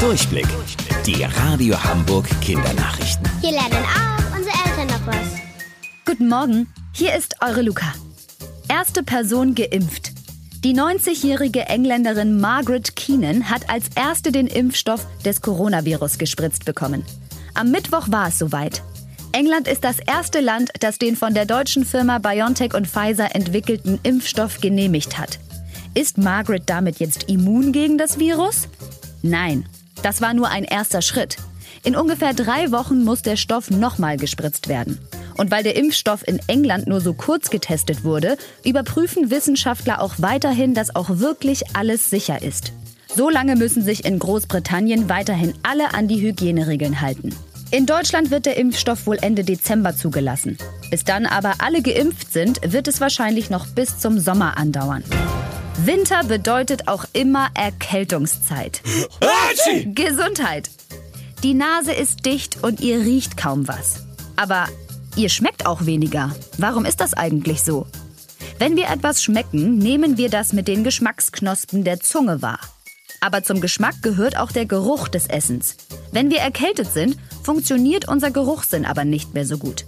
Durchblick. Die Radio Hamburg Kindernachrichten. Hier lernen auch unsere Eltern noch was. Guten Morgen, hier ist eure Luca. Erste Person geimpft. Die 90-jährige Engländerin Margaret Keenan hat als erste den Impfstoff des Coronavirus gespritzt bekommen. Am Mittwoch war es soweit. England ist das erste Land, das den von der deutschen Firma BioNTech und Pfizer entwickelten Impfstoff genehmigt hat. Ist Margaret damit jetzt immun gegen das Virus? Nein, das war nur ein erster Schritt. In ungefähr drei Wochen muss der Stoff nochmal gespritzt werden. Und weil der Impfstoff in England nur so kurz getestet wurde, überprüfen Wissenschaftler auch weiterhin, dass auch wirklich alles sicher ist. So lange müssen sich in Großbritannien weiterhin alle an die Hygieneregeln halten. In Deutschland wird der Impfstoff wohl Ende Dezember zugelassen. Bis dann aber alle geimpft sind, wird es wahrscheinlich noch bis zum Sommer andauern. Winter bedeutet auch immer Erkältungszeit. Gesundheit. Die Nase ist dicht und ihr riecht kaum was. Aber ihr schmeckt auch weniger. Warum ist das eigentlich so? Wenn wir etwas schmecken, nehmen wir das mit den Geschmacksknospen der Zunge wahr. Aber zum Geschmack gehört auch der Geruch des Essens. Wenn wir erkältet sind, funktioniert unser Geruchssinn aber nicht mehr so gut.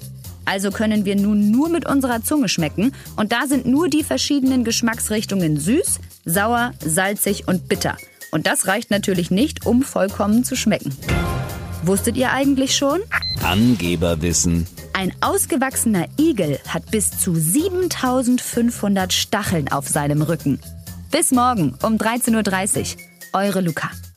Also können wir nun nur mit unserer Zunge schmecken und da sind nur die verschiedenen Geschmacksrichtungen süß, sauer, salzig und bitter. Und das reicht natürlich nicht, um vollkommen zu schmecken. Wusstet ihr eigentlich schon? Angeberwissen. Ein ausgewachsener Igel hat bis zu 7500 Stacheln auf seinem Rücken. Bis morgen um 13.30 Uhr. Eure Luca.